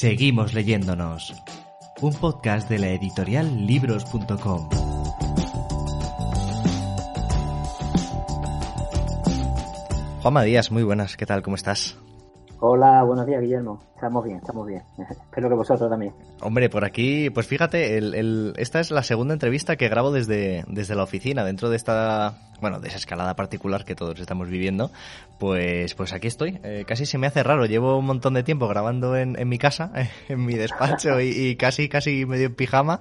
Seguimos leyéndonos. Un podcast de la editorial libros.com. Juanma Díaz, muy buenas, ¿qué tal? ¿Cómo estás? Hola, buenos días, Guillermo. Estamos bien, estamos bien. Espero que vosotros también. Hombre, por aquí, pues fíjate, el, el- esta es la segunda entrevista que grabo desde, desde la oficina, dentro de esta, bueno, de esa escalada particular que todos estamos viviendo. Pues, pues aquí estoy. Eh, casi se me hace raro. Llevo un montón de tiempo grabando en, en mi casa, en mi despacho y, y casi, casi medio en pijama.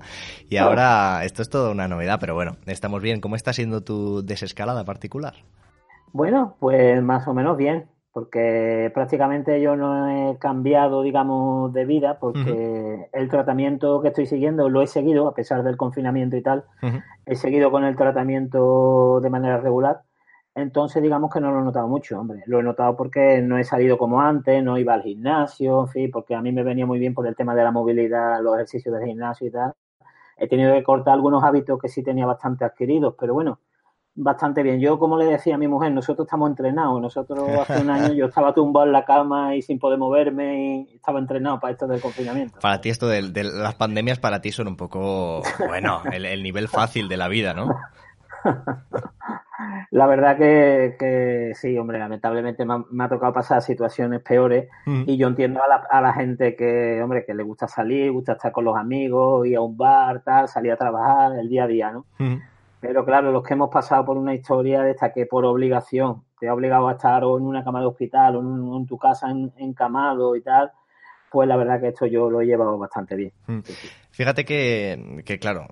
Y ahora esto es toda una novedad, pero bueno, estamos bien. ¿Cómo está siendo tu desescalada particular? Bueno, pues más o menos bien, porque prácticamente yo no he cambiado, digamos, de vida, porque el tratamiento que estoy siguiendo lo he seguido, a pesar del confinamiento y tal, Ujú. he seguido con el tratamiento de manera regular. Entonces, digamos que no lo he notado mucho, hombre. Lo he notado porque no he salido como antes, no iba al gimnasio, en fin, porque a mí me venía muy bien por el tema de la movilidad, los ejercicios del gimnasio y tal. He tenido que cortar algunos hábitos que sí tenía bastante adquiridos, pero bueno, bastante bien. Yo, como le decía a mi mujer, nosotros estamos entrenados. Nosotros hace un año yo estaba tumbado en la cama y sin poder moverme y estaba entrenado para esto del confinamiento. Para ti esto de, de las pandemias para ti son un poco, bueno, el, el nivel fácil de la vida, ¿no? La verdad que, que sí, hombre, lamentablemente me ha, me ha tocado pasar situaciones peores y yo entiendo a la, a la gente que, hombre, que le gusta salir, gusta estar con los amigos, ir a un bar, tal, salir a trabajar el día a día, ¿no? Ujú. Pero claro, los que hemos pasado por una historia de esta que por obligación te ha obligado a estar o en una cama de hospital o en, en tu casa en- encamado y tal, pues la verdad que esto yo lo he llevado bastante bien. Mm. Fíjate que, que, claro,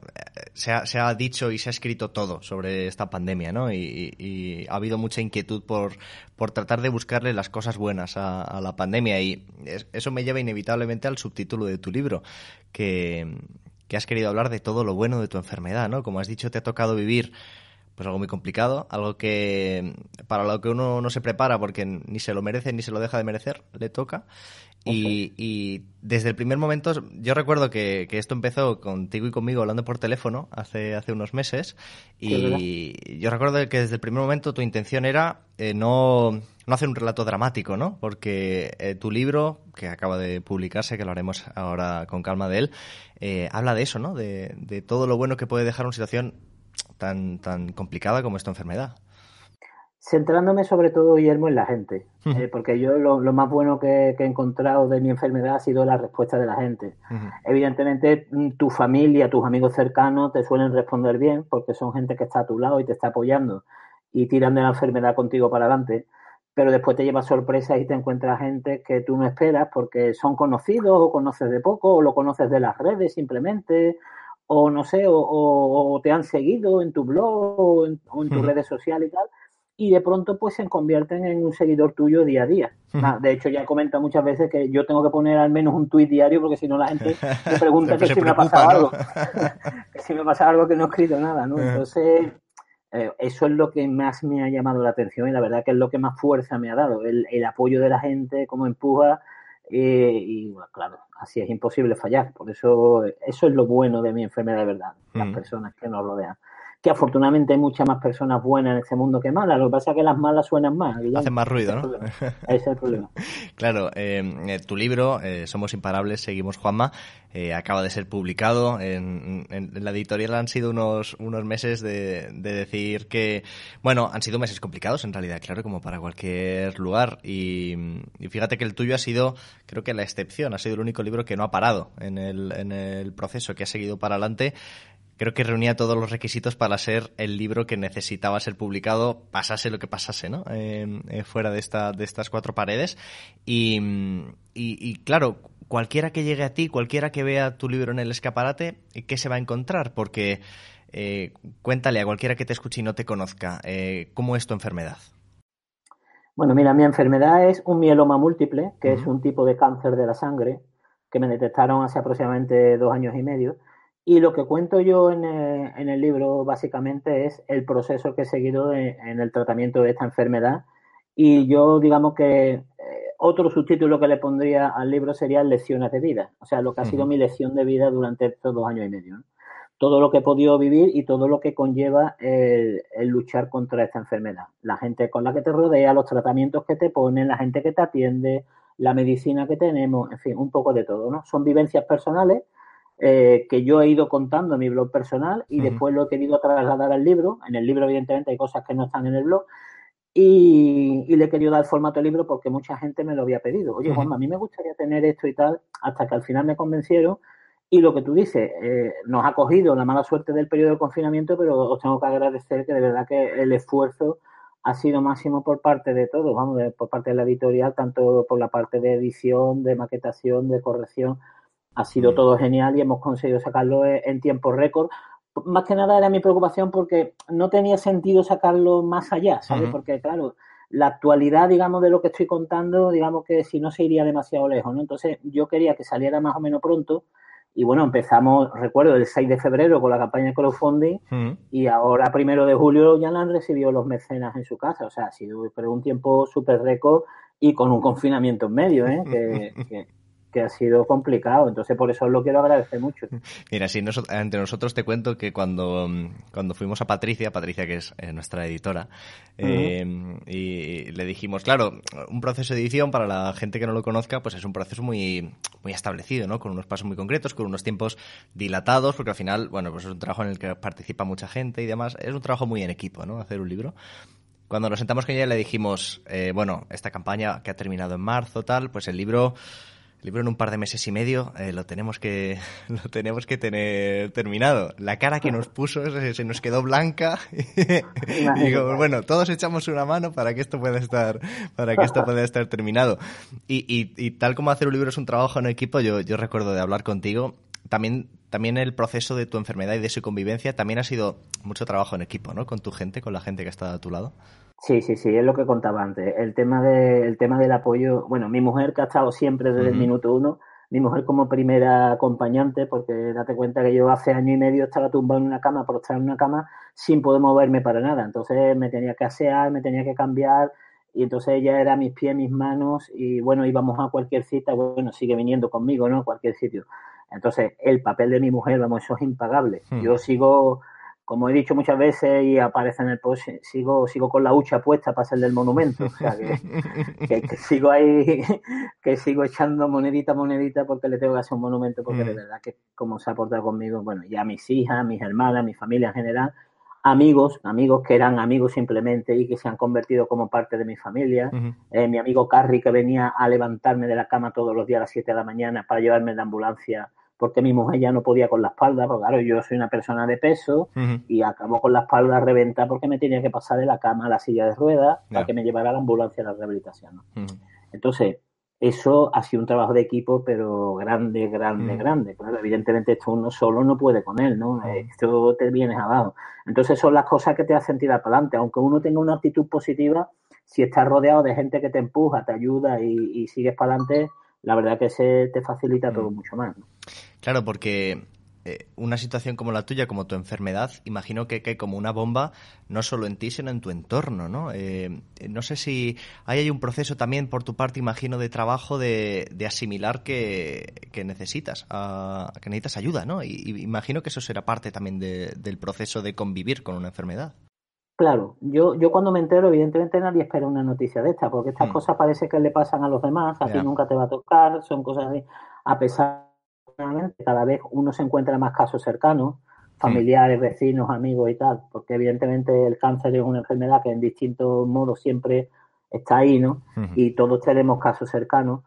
se ha, se ha dicho y se ha escrito todo sobre esta pandemia, ¿no? Y, y- y ha habido mucha inquietud por, por tratar de buscarle las cosas buenas a, a la pandemia y es- eso me lleva inevitablemente al subtítulo de tu libro, que, que has querido hablar de todo lo bueno de tu enfermedad, ¿no? Como has dicho, te ha tocado vivir pues algo muy complicado, algo que para lo que uno no se prepara porque ni se lo merece ni se lo deja de merecer, le toca. Y, y desde el primer momento, yo recuerdo que, que esto empezó contigo y conmigo hablando por teléfono hace, hace unos meses. Y yo recuerdo que desde el primer momento tu intención era eh, no, no hacer un relato dramático, ¿no? Porque eh, tu libro, que acaba de publicarse, que lo haremos ahora con calma de él, eh, habla de eso, ¿no? De, de todo lo bueno que puede dejar una situación tan, tan complicada como esta enfermedad. Centrándome sobre todo, Guillermo, en la gente, eh, porque yo lo, lo más bueno que, que he encontrado de mi enfermedad ha sido la respuesta de la gente. Evidentemente, mm, tu familia, tus amigos cercanos te suelen responder bien porque son gente que está a tu lado y te está apoyando y tiran de la enfermedad contigo para adelante. Pero después te llevas sorpresas y te encuentras gente que tú no esperas porque son conocidos o conoces de poco o lo conoces de las redes simplemente o no sé, o, o- o te han seguido en tu blog o en, o en tus redes sociales y tal y de pronto pues se convierten en un seguidor tuyo día a día. De hecho, ya he comentado muchas veces que yo tengo que poner al menos un tuit diario porque si no la gente me pregunta que si me ha pasado ¿no? algo. que si me ha pasado algo que no he escrito nada, ¿no? Entonces, eh, eso es lo que más me ha llamado la atención y la verdad que es lo que más fuerza me ha dado, el, el apoyo de la gente, cómo empuja eh, y, bueno, claro, así es imposible fallar. Por eso, eso es lo bueno de mi enfermedad de verdad, las Mm. personas que nos rodean. Que afortunadamente hay muchas más personas buenas en este mundo que malas, lo que pasa es que las malas suenan más. Hacen más ruido, ¿no? Ese es el problema. Claro, eh, eh, tu libro, eh, Somos Imparables, Seguimos Juanma, eh, acaba de ser publicado. En, en- en la editorial han sido unos, unos meses de, de decir que, bueno, han sido meses complicados en realidad, claro, como para cualquier lugar. Y, y fíjate que el tuyo ha sido, creo que la excepción, ha sido el único libro que no ha parado en el, en el proceso, que ha seguido para adelante. Creo que reunía todos los requisitos para ser el libro que necesitaba ser publicado, pasase lo que pasase, ¿no? Eh, eh, fuera de, esta, de estas cuatro paredes. Y, y, y, claro, cualquiera que llegue a ti, cualquiera que vea tu libro en el escaparate, ¿qué se va a encontrar? Porque Eh, cuéntale a cualquiera que te escuche y no te conozca, eh, ¿cómo es tu enfermedad? Bueno, mira, mi enfermedad es un mieloma múltiple, que es un tipo de cáncer de la sangre, que me detectaron hace aproximadamente dos años y medio. Y lo que cuento yo en el, libro básicamente es el proceso que he seguido en el tratamiento de esta enfermedad. Y yo, digamos que eh, otro subtítulo que le pondría al libro sería Lecciones de vida, o sea, lo que ha sido mi lección de vida durante estos dos años y medio. Todo lo que he podido vivir y todo lo que conlleva el, luchar contra esta enfermedad. La gente con la que te rodea, los tratamientos que te ponen, la gente que te atiende, la medicina que tenemos, en fin, un poco de todo, ¿no? Son vivencias personales eh, que yo he ido contando en mi blog personal y después lo he querido trasladar al libro. En el libro, evidentemente, hay cosas que no están en el blog. Y, le he querido dar formato libro porque mucha gente me lo había pedido. Oye, Juan, a mí me gustaría tener esto y tal, hasta que al final me convencieron. Y lo que tú dices, eh, nos ha cogido la mala suerte del periodo de confinamiento, pero os tengo que agradecer que de verdad que el esfuerzo ha sido máximo por parte de todos, vamos, por parte de la editorial, tanto por la parte de edición, de maquetación, de corrección. Ha sido todo genial y hemos conseguido sacarlo en tiempo récord. Más que nada era mi preocupación porque no tenía sentido sacarlo más allá, ¿sabes? Porque, claro, la actualidad, digamos, de lo que estoy contando, digamos que si no se iría demasiado lejos, ¿no? Entonces, yo quería que saliera más o menos pronto. Y bueno, empezamos, recuerdo, el 6 de febrero con la campaña de crowdfunding y ahora, primero de julio, ya la han recibido los mecenas en su casa. O sea, ha sido creo, un tiempo súper récord y con un confinamiento en medio, ¿eh? que, que ha sido complicado. Entonces, por eso lo quiero agradecer mucho. Mira, si entre nosotros te cuento que cuando, cuando fuimos a Patricia, Patricia que es eh, nuestra editora, eh, y le dijimos, claro, un proceso de edición para la gente que no lo conozca, pues es un proceso muy, muy establecido, ¿no? Con unos pasos muy concretos, con unos tiempos dilatados, porque al final, bueno, pues es un trabajo en el que participa mucha gente y demás. Es un trabajo muy en equipo, ¿no? Hacer un libro cuando nos sentamos con ella le dijimos, eh, bueno, esta campaña que ha terminado en marzo, tal, pues el libro libro en un par de meses y medio eh, lo tenemos que lo tenemos que tener terminado. La cara que nos puso se, nos quedó blanca y digo, bueno, todos echamos una mano para que esto pueda estar para que esto pueda estar terminado. Y, y, y tal como hacer un libro es un trabajo en equipo, yo, yo recuerdo de hablar contigo. También, también el proceso de tu enfermedad y de su convivencia también ha sido mucho trabajo en equipo, ¿no? Con tu gente, con la gente que ha estado a tu lado. Sí, sí, sí, es lo que contaba antes. El tema, de, el tema del apoyo, bueno, mi mujer que ha estado siempre desde el minuto uno, mi mujer como primera acompañante, porque date cuenta que yo hace año y medio estaba tumbado en una cama, por estar en una cama sin poder moverme para nada. Entonces me tenía que asear, me tenía que cambiar, y entonces ella era mis pies, mis manos, y bueno, íbamos a cualquier cita, bueno, sigue viniendo conmigo, ¿no? Cualquier sitio. Entonces, el papel de mi mujer, vamos, eso es impagable. Hmm. Yo sigo como he dicho muchas veces y aparece en el post, sigo, sigo con la hucha puesta para ser del monumento. O sea, que, sigo ahí, que sigo echando monedita monedita porque le tengo que hacer un monumento, porque de verdad que como se ha portado conmigo, bueno, ya mis hijas, mis hermanas, mi familia en general, amigos, amigos que eran amigos simplemente y que se han convertido como parte de mi familia. Eh, mi amigo Carrie que venía a levantarme de la cama todos los días a las 7 de la mañana para llevarme en la ambulancia porque mi mujer ya no podía con la espalda, porque claro, yo soy una persona de peso y acabo con la espalda reventada porque me tenía que pasar de la cama a la silla de ruedas para que me llevara a la ambulancia a la rehabilitación. Entonces, eso ha sido un trabajo de equipo, pero grande, grande, grande. Claro, evidentemente esto uno solo no puede con él, ¿no? Esto te vienes abajo. Entonces son las cosas que te hacen tirar para adelante. Aunque uno tenga una actitud positiva, si estás rodeado de gente que te empuja, te ayuda y, y sigues para adelante, la verdad que se te facilita todo mm. mucho más. Claro, porque eh, una situación como la tuya, como tu enfermedad, imagino que cae como una bomba no solo en ti, sino en tu entorno, ¿no? Eh, no sé si hay, un proceso también por tu parte, imagino, de trabajo de, asimilar que, necesitas, que necesitas ayuda, ¿no? Y, imagino que eso será parte también del proceso de convivir con una enfermedad. Claro, yo, yo cuando me entero, evidentemente nadie espera una noticia de esta, porque estas mm. cosas parece que le pasan a los demás, a ti nunca te va a tocar, son cosas así. A pesar de que cada vez uno se encuentra más casos cercanos, familiares, vecinos, amigos y tal, porque evidentemente el cáncer es una enfermedad que en distintos modos siempre está ahí, ¿no? Y todos tenemos casos cercanos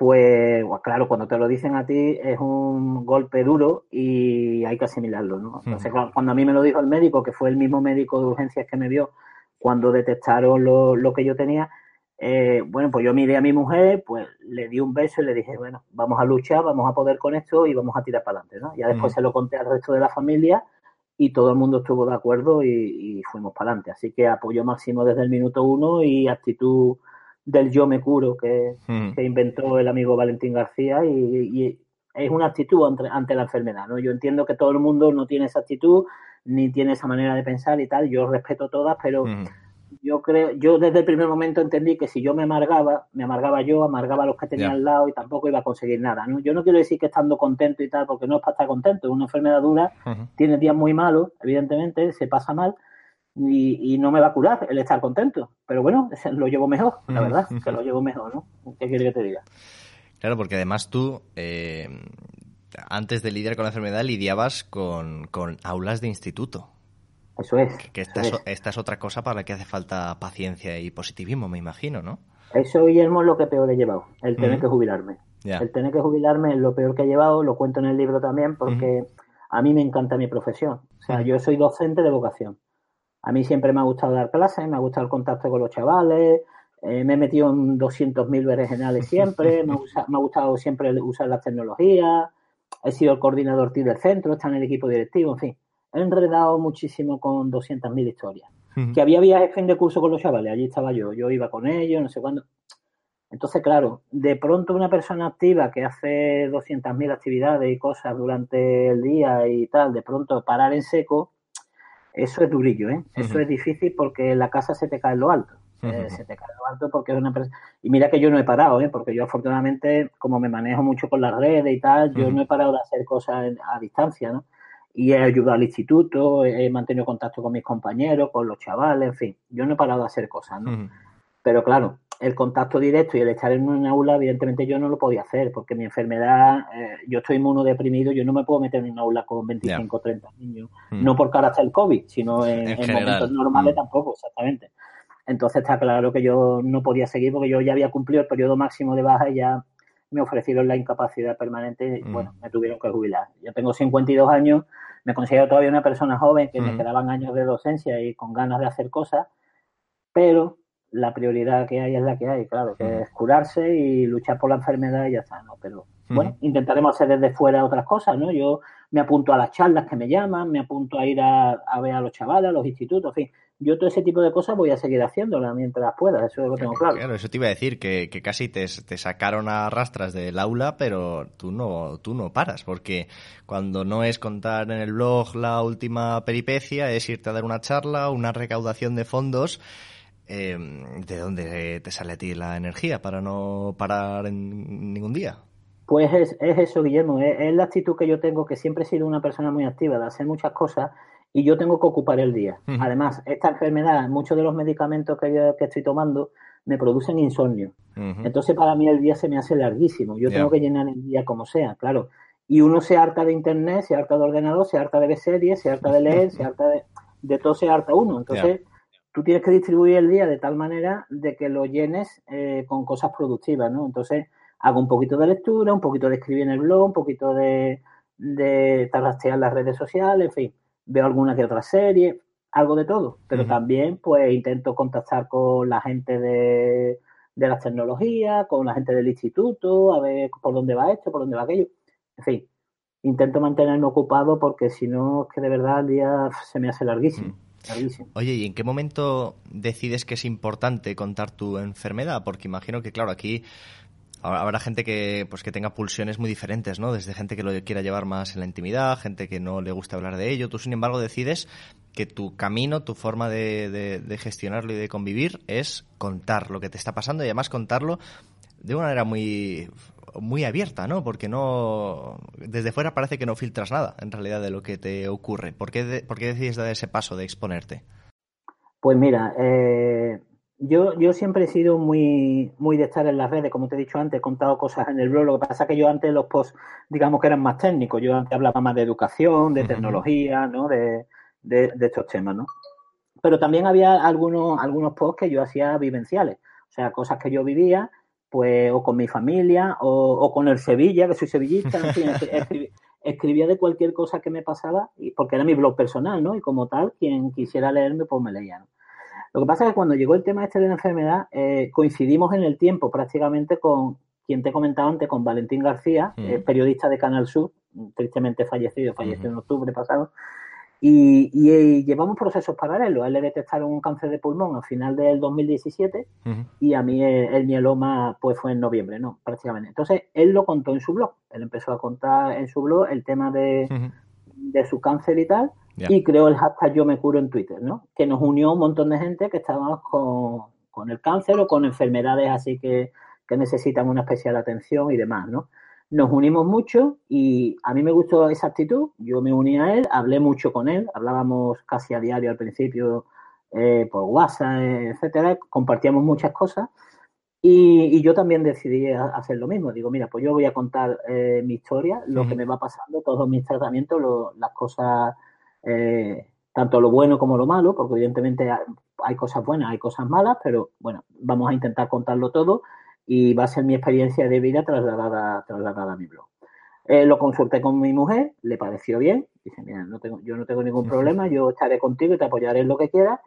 pues claro, cuando te lo dicen a ti es un golpe duro y hay que asimilarlo, ¿no? Entonces, cuando a mí me lo dijo el médico, que fue el mismo médico de urgencias que me vio cuando detectaron lo, que yo tenía, eh, bueno, pues yo miré a mi mujer, pues le di un beso y le dije, bueno, vamos a luchar, vamos a poder con esto y vamos a tirar para adelante, ¿no? Ya después se lo conté al resto de la familia y todo el mundo estuvo de acuerdo y, fuimos para adelante. Así que apoyo máximo desde el minuto uno y actitud del yo me curo que, hmm. inventó el amigo Valentín García y, es una actitud ante, la enfermedad. ¿no? Yo entiendo que todo el mundo no tiene esa actitud ni tiene esa manera de pensar y tal. Yo respeto todas, pero... Hmm yo creo, yo desde el primer momento entendí que si yo me amargaba, me amargaba yo, amargaba a los que tenía al lado y tampoco iba a conseguir nada. ¿no? Yo no quiero decir que estando contento y tal, porque no es para estar contento, es una enfermedad dura, tiene días muy malos, evidentemente, se pasa mal y, no me va a curar el estar contento. Pero bueno, lo llevo mejor, la verdad, que lo llevo mejor, ¿no? ¿Qué quiere que te diga? Claro, porque además tú, eh, antes de lidiar con la enfermedad, lidiabas con, con aulas de instituto. Eso es. Que esta, es. otra cosa para la que hace falta paciencia y positivismo, me imagino, ¿no? Eso, Guillermo, es lo que peor he llevado, el tener que jubilarme. El tener que jubilarme es lo peor que he llevado, lo cuento en el libro también, porque a mí me encanta mi profesión. O sea, yo soy docente de vocación. A mí siempre me ha gustado dar clases, me ha gustado el contacto con los chavales, eh, me he metido en 200.000 berenjenales siempre, me, me, ha gustado siempre usar las tecnologías, he sido el coordinador del centro, está en el equipo directivo, en fin he enredado muchísimo con 200.000 historias. Que había viajes fin de curso con los chavales, allí estaba yo, yo iba con ellos, no sé cuándo. Entonces, claro, de pronto una persona activa que hace 200.000 actividades y cosas durante el día y tal, de pronto parar en seco, eso es durillo, ¿eh? Eso es difícil porque la casa se te cae en lo alto. Eh, se te cae en lo alto porque es una persona... Y mira que yo no he parado, ¿eh? Porque yo afortunadamente, como me manejo mucho con las redes y tal, yo no he parado de hacer cosas a distancia, ¿no? y he ayudado al instituto, he mantenido contacto con mis compañeros, con los chavales, en fin, yo no he parado de hacer cosas, ¿no? Pero claro, el contacto directo y el estar en una aula, evidentemente yo no lo podía hacer, porque mi enfermedad, eh, yo estoy inmunodeprimido, yo no me puedo meter en una aula con 25 o 30 niños, no por carácter del COVID, sino en, momentos normales tampoco, exactamente. Entonces está claro que yo no podía seguir porque yo ya había cumplido el periodo máximo de baja y ya me ofrecieron la incapacidad permanente y mm. bueno, me tuvieron que jubilar. Yo tengo 52 años, me considero todavía una persona joven que me mm. quedaban años de docencia y con ganas de hacer cosas, pero la prioridad que hay es la que hay, claro, que es curarse y luchar por la enfermedad y ya está, ¿no? Pero bueno, intentaremos hacer desde fuera otras cosas, ¿no? Yo me apunto a las charlas que me llaman, me apunto a ir a, a ver a los chavales, a los institutos, en fin, yo todo ese tipo de cosas voy a seguir haciéndolas mientras pueda, eso lo tengo claro. Claro, eso te iba a decir, que, casi te, sacaron a rastras del aula, pero tú no, tú no paras, porque cuando no es contar en el blog la última peripecia, es irte a dar una charla, una recaudación de fondos. Em, ¿De dónde te sale a ti la energía para no parar en ningún día? Pues es, eso, Guillermo, es, la actitud que yo tengo, que siempre he sido una persona muy activa, de hacer muchas cosas y yo tengo que ocupar el día. Además, esta enfermedad, muchos de los medicamentos que, yo, que estoy tomando me producen insomnio. Entonces, para mí el día se me hace larguísimo. Yo tengo que llenar el día como sea, claro. Y uno se harta de internet, se harta de ordenador, se harta de ver series, se harta de leer, se harta de... De todo se harta uno. Entonces, tú tienes que distribuir el día de tal manera de que lo llenes eh, con cosas productivas, ¿no? Entonces, hago un poquito de lectura, un poquito de escribir en el blog, un poquito de, de tarrastear las redes sociales, en fin veo alguna que otra serie, algo de todo, pero también pues intento contactar con la gente de, de las tecnologías, con la gente del instituto, a ver por dónde va esto, por dónde va aquello. En fin, intento mantenerme ocupado porque si no, es que de verdad el día se me hace larguísimo. Oye, ¿y en qué momento decides que es importante contar tu enfermedad? Porque imagino que, claro, aquí habrá gente que pues que tenga pulsiones muy diferentes, ¿no? Desde gente que lo quiera llevar más en la intimidad, gente que no le gusta hablar de ello. Tú, sin embargo, decides que tu camino, tu forma de, gestionarlo y de convivir es contar lo que te está pasando y además contarlo de una manera muy muy abierta, ¿no? Porque no desde fuera parece que no filtras nada en realidad de lo que te ocurre. ¿Por qué, por qué decides dar ese paso de exponerte? Pues mira, eh, yo, yo siempre he sido muy, muy de estar en las redes, como te he dicho antes, he contado cosas en el blog. Lo que pasa es que yo antes los posts, digamos que eran más técnicos. Yo antes hablaba más de educación, de tecnología, ¿no? De, de, estos temas, ¿no? Pero también había algunos, algunos posts que yo hacía vivenciales. O sea, cosas que yo vivía, pues, o con mi familia, o, o con el Sevilla, que soy sevillista, en fin, escribía, de cualquier cosa que me pasaba, porque era mi blog personal, ¿no? Y como tal, quien quisiera leerme, pues me leía, ¿no? Lo que pasa es que cuando llegó el tema este de la enfermedad, eh, coincidimos en el tiempo prácticamente con quien te comentaba antes, con Valentín García, mm. periodista de Canal Sur, tristemente fallecido, falleció en octubre pasado. Y, y, llevamos procesos paralelos. A él le detectaron un cáncer de pulmón al final del 2017 y a mí el, mieloma pues fue en noviembre, ¿no? Prácticamente. Entonces, él lo contó en su blog. Él empezó a contar en su blog el tema de, de su cáncer y tal. Y creó el hashtag Yo me curo en Twitter, ¿no? Que nos unió un montón de gente que estábamos con, con el cáncer o con enfermedades así que, que necesitan una especial atención y demás, ¿no? Nos unimos mucho y a mí me gustó esa actitud, yo me uní a él, hablé mucho con él, hablábamos casi a diario al principio eh, por WhatsApp, etcétera, compartíamos muchas cosas. Y, yo también decidí hacer lo mismo, digo, mira, pues yo voy a contar eh, mi historia, lo que me va pasando, todos mis tratamientos, las cosas, eh, tanto lo bueno como lo malo, porque evidentemente hay cosas buenas, hay cosas malas, pero bueno, vamos a intentar contarlo todo y va a ser mi experiencia de vida trasladada, trasladada a mi blog. Eh, lo consulté con mi mujer, le pareció bien, dice, mira, no tengo, yo no tengo ningún problema, yo estaré contigo y te apoyaré en lo que quieras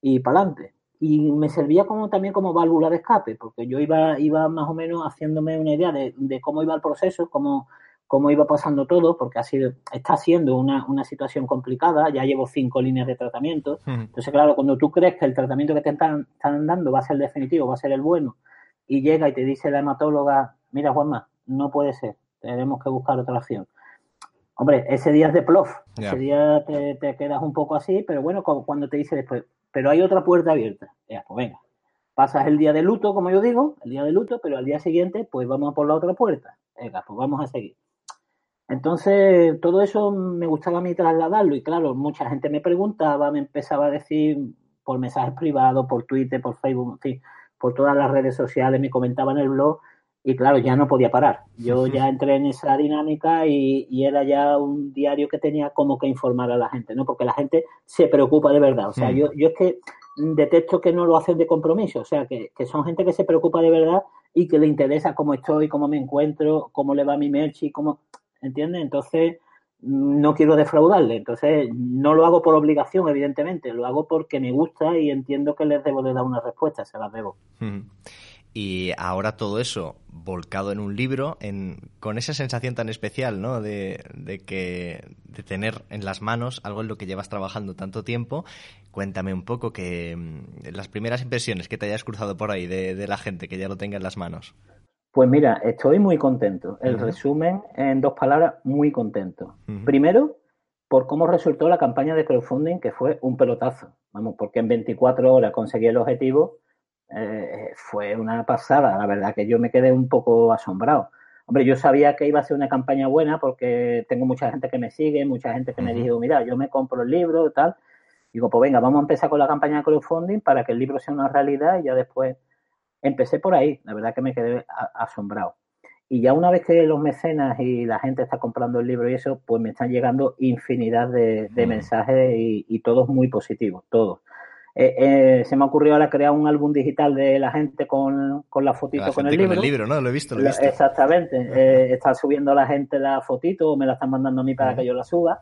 y para adelante. Y me servía como también como válvula de escape, porque yo iba, iba más o menos haciéndome una idea de, cómo iba el proceso, cómo, cómo iba pasando todo, porque ha sido, está siendo una, una situación complicada, ya llevo cinco líneas de tratamiento. Entonces, claro, cuando tú crees que el tratamiento que te están, están dando va a ser el definitivo, va a ser el bueno, y llega y te dice la hematóloga, mira Juanma, no puede ser, tenemos que buscar otra opción. Hombre, ese día es de plof, ese día te, quedas un poco así, pero bueno, cuando te dice después, pero hay otra puerta abierta, ya, pues venga, pasas el día de luto, como yo digo, el día de luto, pero al día siguiente, pues vamos a por la otra puerta, venga, pues vamos a seguir. Entonces, todo eso me gustaba a mí trasladarlo y claro, mucha gente me preguntaba, me empezaba a decir por mensajes privados, por Twitter, por Facebook, en fin, por todas las redes sociales, me comentaba en el blog y claro, ya no podía parar. Yo ya entré en esa dinámica y, era ya un diario que tenía como que informar a la gente, ¿no? Porque la gente se preocupa de verdad. O sea, yo, yo es que detecto que no lo hacen de compromiso, o sea, que, son gente que se preocupa de verdad y que le interesa cómo estoy, cómo me encuentro, cómo le va mi merch cómo, ¿entiendes? Entonces, no quiero defraudarle. Entonces, no lo hago por obligación, evidentemente, lo hago porque me gusta y entiendo que les debo de dar una respuesta, se las debo. Y ahora todo eso volcado en un libro, en, con esa sensación tan especial, ¿no? De, que de tener en las manos algo en lo que llevas trabajando tanto tiempo. Cuéntame un poco que mm, las primeras impresiones que te hayas cruzado por ahí de, de la gente que ya lo tenga en las manos. Pues mira, estoy muy contento. El resumen en dos palabras, muy contento. Primero, por cómo resultó la campaña de crowdfunding, que fue un pelotazo. Vamos, porque en 24 horas conseguí el objetivo. Eh, fue una pasada. La verdad que yo me quedé un poco asombrado. Hombre, yo sabía que iba a ser una campaña buena porque tengo mucha gente que me sigue, mucha gente que me dijo, mira, yo me compro el libro y tal. Digo, pues venga, vamos a empezar con la campaña de crowdfunding para que el libro sea una realidad y ya después empecé por ahí, la verdad que me quedé asombrado. Y ya una vez que los mecenas y la gente está comprando el libro y eso, pues me están llegando infinidad de, mm. mensajes y, todos muy positivos, todos. Eh, eh, se me ha ocurrido ahora crear un álbum digital de la gente con, con la fotito con, el libro. el libro, ¿no? Lo he visto, lo he visto. Exactamente. Eh, está subiendo la gente la fotito o me la están mandando a mí para que yo la suba.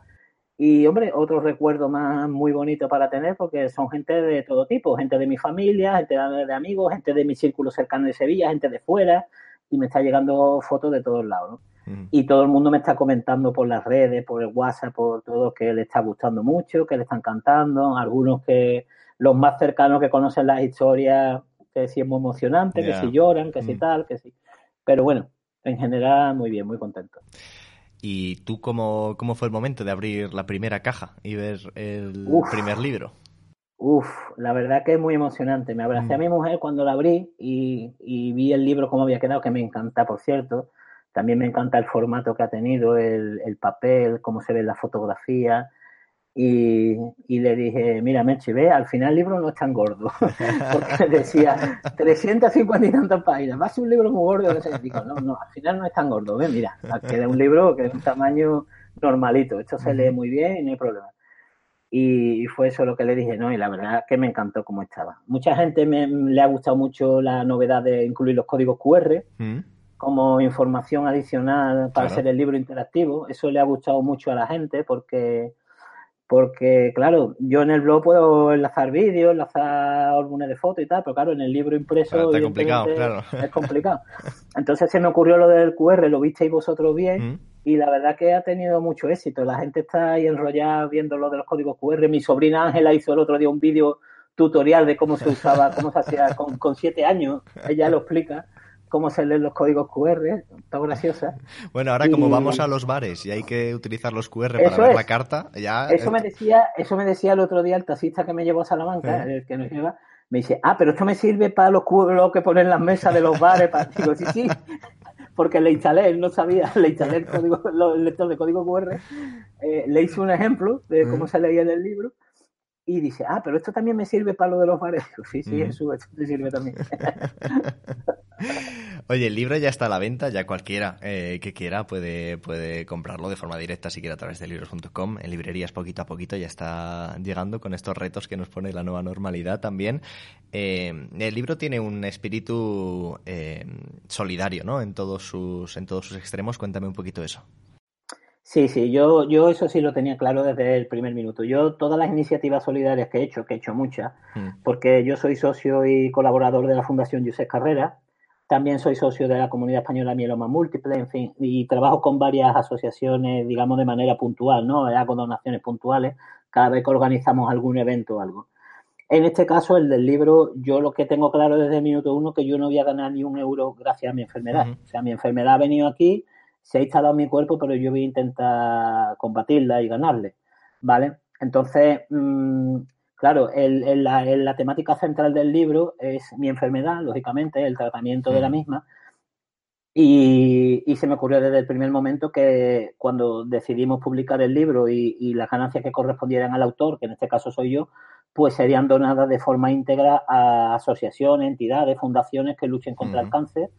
Y, hombre, otro recuerdo más muy bonito para tener porque son gente de todo tipo, gente de mi familia, gente de, amigos, gente de mi círculo cercano de Sevilla, gente de fuera, y me está llegando fotos de todos lados, Y todo el mundo me está comentando por las redes, por el WhatsApp, por todo, que le está gustando mucho, que le están cantando, algunos que los más cercanos que conocen las historias, que sí es muy emocionante, que sí lloran, que sí tal, que sí. Pero bueno, en general muy bien, muy contento. ¿Y tú cómo, cómo fue el momento de abrir la primera caja y ver el primer libro? Uf, la verdad que es muy emocionante. Me abracé a mm. mi mujer cuando la abrí y, y, vi el libro cómo había quedado, que me encanta, por cierto. También me encanta el formato que ha tenido, el, el papel, cómo se ve la fotografía. Y, le dije, mira, Mechi, ve, al final el libro no es tan gordo. Porque decía 350 y tantas páginas, va a ser un libro muy gordo. Digo, no, no, al final no es tan gordo. Ve, mira, queda un libro que es un tamaño normalito. Esto se lee muy bien y no hay problema. Y fue eso lo que le dije, ¿no? Y la verdad que me encantó cómo estaba. Mucha gente me, le ha gustado mucho la novedad de incluir los códigos QR mm. como información adicional para hacer el libro interactivo. Eso le ha gustado mucho a la gente porque porque, claro, yo en el blog puedo enlazar vídeos, enlazar álbumes de fotos y tal, pero claro, en el libro impreso complicado, claro. es complicado. Entonces se me ocurrió lo del QR, lo visteis vosotros bien, y la verdad que ha tenido mucho éxito. La gente está ahí enrollada viendo lo de los códigos QR. Mi sobrina Ángela hizo el otro día un vídeo tutorial de cómo se usaba, cómo se hacía con, con siete años. Ella lo explica cómo se leen los códigos QR, está graciosa. Bueno, ahora como vamos a los bares y hay que utilizar los QR para ver la carta, ya... Eso me, decía, eso me decía el otro día el taxista que me llevó a Salamanca, el que nos lleva, me dice, ah, pero esto me sirve para los QR que ponen en las mesas de los bares. Para... Digo, sí, sí, porque le instalé, él no sabía, le instalé el, código, el lector de código QR, eh, le hice un ejemplo de cómo se leía en el libro y dice, ah, pero esto también me sirve para lo de los bares. sí, sí, eso, esto te sirve también. Oye, el libro ya está a la venta, ya cualquiera eh, que quiera puede, puede comprarlo de forma directa, si quiere a través de libros.com. En librerías poquito a poquito ya está llegando con estos retos que nos pone la nueva normalidad también. Eh, el libro tiene un espíritu eh, solidario, ¿no? En todos sus, en todos sus extremos. Cuéntame un poquito eso. Sí, sí, yo, yo eso sí lo tenía claro desde el primer minuto. Yo todas las iniciativas solidarias que he hecho, que he hecho muchas, mm. porque yo soy socio y colaborador de la Fundación Josep Carrera, también soy socio de la Comunidad Española Mieloma Múltiple, en fin, y trabajo con varias asociaciones, digamos, de manera puntual, ¿no? Hago donaciones puntuales cada vez que organizamos algún evento o algo. En este caso, el del libro, yo lo que tengo claro desde el minuto uno que yo no voy a ganar ni un euro gracias a mi enfermedad. O sea, mi enfermedad ha venido aquí, se ha instalado en mi cuerpo, pero yo voy a intentar combatirla y ganarle, ¿vale? Entonces, mm, claro, el, la, temática central del libro es mi enfermedad, lógicamente, el tratamiento de la misma. Y, se me ocurrió desde el primer momento que cuando decidimos publicar el libro y, las ganancias que correspondieran al autor, que en este caso soy yo, pues serían donadas de forma íntegra a asociaciones, entidades, fundaciones que luchen contra el cáncer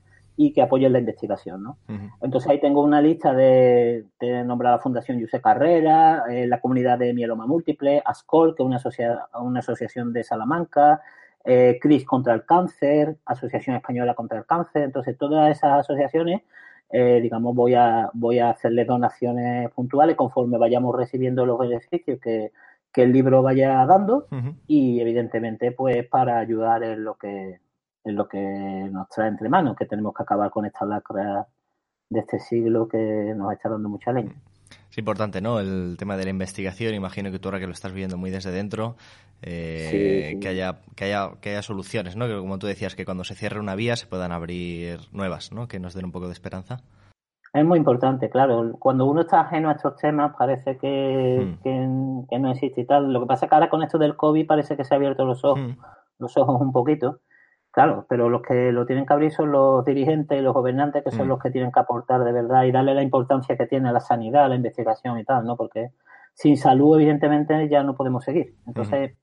y que apoyen la investigación. ¿no? Entonces ahí tengo una lista de, de nombrar la Fundación José Carrera, eh, la comunidad de mieloma múltiple, ASCOL, que es una, una asociación de Salamanca, eh, CRIS contra el cáncer, Asociación Española contra el Cáncer. Entonces todas esas asociaciones, eh, digamos, voy a, voy a hacerles donaciones puntuales conforme vayamos recibiendo los beneficios que, que el libro vaya dando y evidentemente pues para ayudar en lo que es lo que nos trae entre manos, que tenemos que acabar con esta lacra de este siglo que nos está dando mucha leña. Es importante, ¿no? El tema de la investigación. Imagino que tú ahora que lo estás viendo muy desde dentro, eh, que haya que haya que haya soluciones, ¿no? Que como tú decías, que cuando se cierre una vía se puedan abrir nuevas, ¿no? Que nos den un poco de esperanza. Es muy importante, claro. Cuando uno está ajeno a estos temas parece que, hmm. que, no existe y tal. Lo que pasa es que ahora con esto del COVID parece que se ha abierto los ojos, hmm. los ojos un poquito. Claro, pero los que lo tienen que abrir son los dirigentes y los gobernantes, que son mm. los que tienen que aportar de verdad y darle la importancia que tiene a la sanidad, a la investigación y tal, ¿no? Porque sin salud, evidentemente, ya no podemos seguir. Entonces,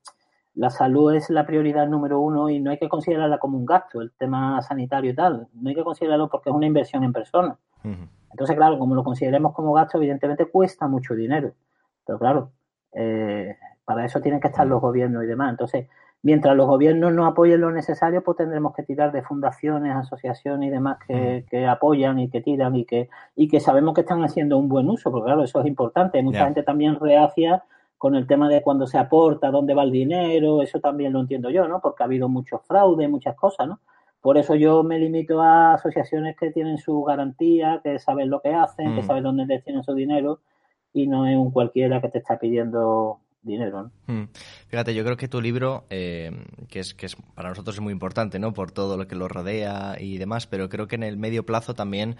la salud es la prioridad número uno y no hay que considerarla como un gasto, el tema sanitario y tal. No hay que considerarlo porque es una inversión en personas. Entonces, claro, como lo consideremos como gasto, evidentemente cuesta mucho dinero. Pero claro, eh, para eso tienen que estar los gobiernos y demás. Entonces, mientras los gobiernos no apoyen lo necesario, pues tendremos que tirar de fundaciones, asociaciones y demás que, apoyan y que tiran y que, y que sabemos que están haciendo un buen uso, porque claro, eso es importante. Hay mucha gente también reacia con el tema de cuando se aporta, dónde va el dinero, eso también lo entiendo yo, ¿no? Porque ha habido mucho fraude, muchas cosas, ¿no? Por eso yo me limito a asociaciones que tienen su garantía, que saben lo que hacen, que mm. saben dónde destinan su dinero y no es un cualquiera que te está pidiendo dinero. Hmm. Fíjate, yo creo que tu libro, eh, que, es, que es para nosotros es muy importante, ¿no? Por todo lo que lo rodea y demás, pero creo que en el medio plazo también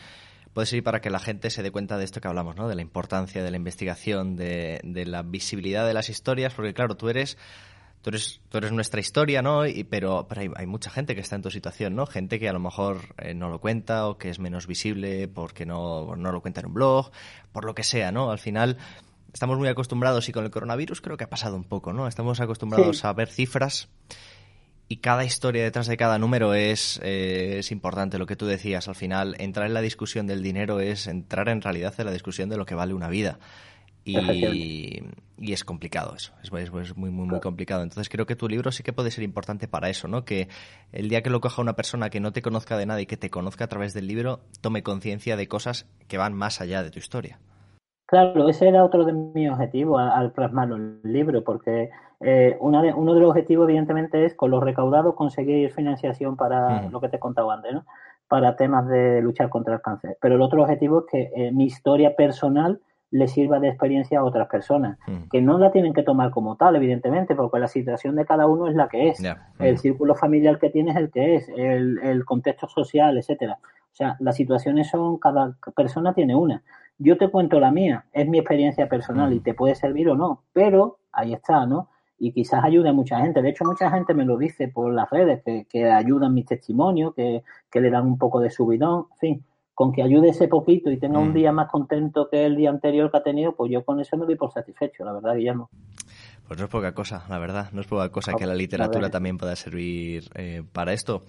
puede servir para que la gente se dé cuenta de esto que hablamos, ¿no? De la importancia de la investigación, de, la visibilidad de las historias, porque claro, tú eres tú eres, tú eres nuestra historia, ¿no? Y, pero pero hay, mucha gente que está en tu situación, ¿no? Gente que a lo mejor eh, no lo cuenta o que es menos visible porque no, no lo cuenta en un blog, por lo que sea, ¿no? Al final estamos muy acostumbrados y con el coronavirus creo que ha pasado un poco, ¿no? Estamos acostumbrados a ver cifras y cada historia detrás de cada número es, eh, es importante. Lo que tú decías, al final, entrar en la discusión del dinero es entrar en realidad en la discusión de lo que vale una vida. Y, y es complicado eso, es, es, muy, muy, muy complicado. Entonces creo que tu libro sí que puede ser importante para eso, ¿no? Que el día que lo coja una persona que no te conozca de nada y que te conozca a través del libro, tome conciencia de cosas que van más allá de tu historia. Claro, ese era otro de mis objetivos al, plasmarlo en el libro, porque eh, uno de los objetivos, evidentemente, es con los recaudados conseguir financiación para lo que te he contado antes, ¿no? para temas de luchar contra el cáncer. Pero el otro objetivo es que eh, mi historia personal le sirva de experiencia a otras personas, Mm. que no la tienen que tomar como tal, evidentemente, porque la situación de cada uno es la que es. El círculo familiar que tienes es el que es, el, el contexto social, etcétera. O sea, las situaciones son, cada persona tiene una. Yo te cuento la mía, es mi experiencia personal y Mm. te puede servir o no, pero ahí está, ¿no? Y quizás ayude a mucha gente. De hecho, mucha gente me lo dice por las redes, que, que ayudan mis testimonios, que, que le dan un poco de subidón, en fin, con que ayude ese poquito y tenga Mm. un día más contento que el día anterior que ha tenido, pues yo con eso me doy por satisfecho, la verdad, Guillermo. Pues no es poca cosa, la verdad, no es poca cosa que No, la literatura también pueda servir eh, para esto.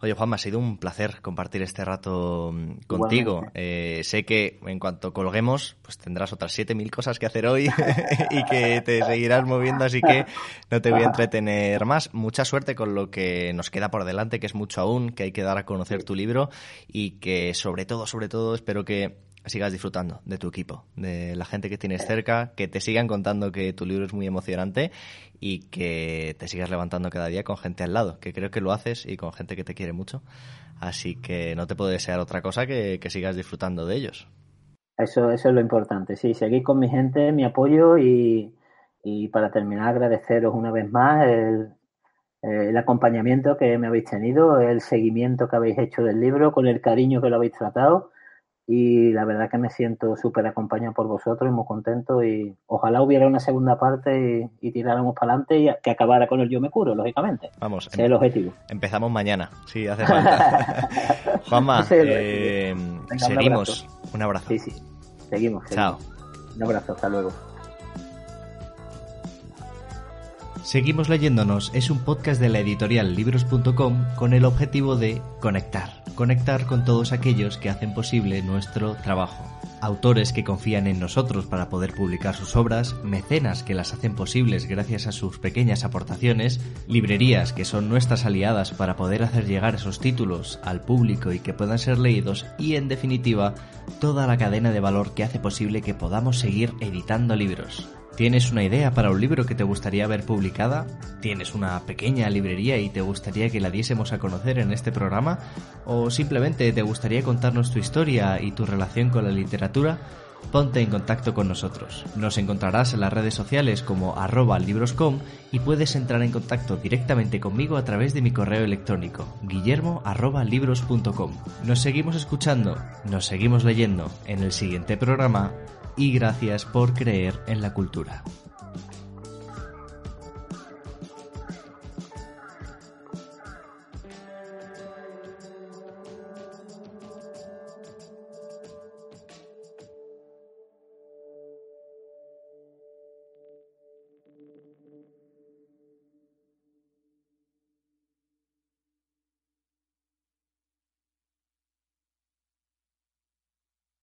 Oye, Juanma, ha sido un placer compartir este rato mm, contigo. Eh, sé que en cuanto colguemos, pues tendrás otras 7.000 cosas que hacer hoy y que te seguirás moviendo, así que no te voy a entretener más. Mucha suerte con lo que nos queda por delante, que es mucho aún, que hay que dar a conocer tu libro y que sobre todo, sobre todo, espero que sigas disfrutando de tu equipo, de la gente que tienes cerca, que te sigan contando que tu libro es muy emocionante y que te sigas levantando cada día con gente al lado, que creo que lo haces y con gente que te quiere mucho. Así que no te puedo desear otra cosa que, que sigas disfrutando de ellos. Eso, eso es lo importante, sí, seguir con mi gente, mi apoyo y, y para terminar agradeceros una vez más el, el acompañamiento que me habéis tenido, el seguimiento que habéis hecho del libro, con el cariño que lo habéis tratado y la verdad que me siento súper acompañado por vosotros y muy contento y ojalá hubiera una segunda parte y, y tiráramos para adelante y que acabara con el yo me curo, lógicamente. Vamos, Ese es el objetivo. empezamos mañana, si hace falta. Juanma, el eh, un seguimos. Un abrazo. Sí, sí, seguimos. seguimos. Chao. Un abrazo, hasta luego. Seguimos leyéndonos es un podcast de la editorial libros.com con el objetivo de conectar, conectar con todos aquellos que hacen posible nuestro trabajo. Autores que confían en nosotros para poder publicar sus obras, mecenas que las hacen posibles gracias a sus pequeñas aportaciones, librerías que son nuestras aliadas para poder hacer llegar esos títulos al público y que puedan ser leídos y en definitiva toda la cadena de valor que hace posible que podamos seguir editando libros. ¿Tienes una idea para un libro que te gustaría ver publicada? ¿Tienes una pequeña librería y te gustaría que la diésemos a conocer en este programa? ¿O simplemente te gustaría contarnos tu historia y tu relación con la literatura? Ponte en contacto con nosotros. Nos encontrarás en las redes sociales como arroba libroscom y puedes entrar en contacto directamente conmigo a través de mi correo electrónico guillermo. Nos seguimos escuchando, nos seguimos leyendo en el siguiente programa y gracias por creer en la cultura.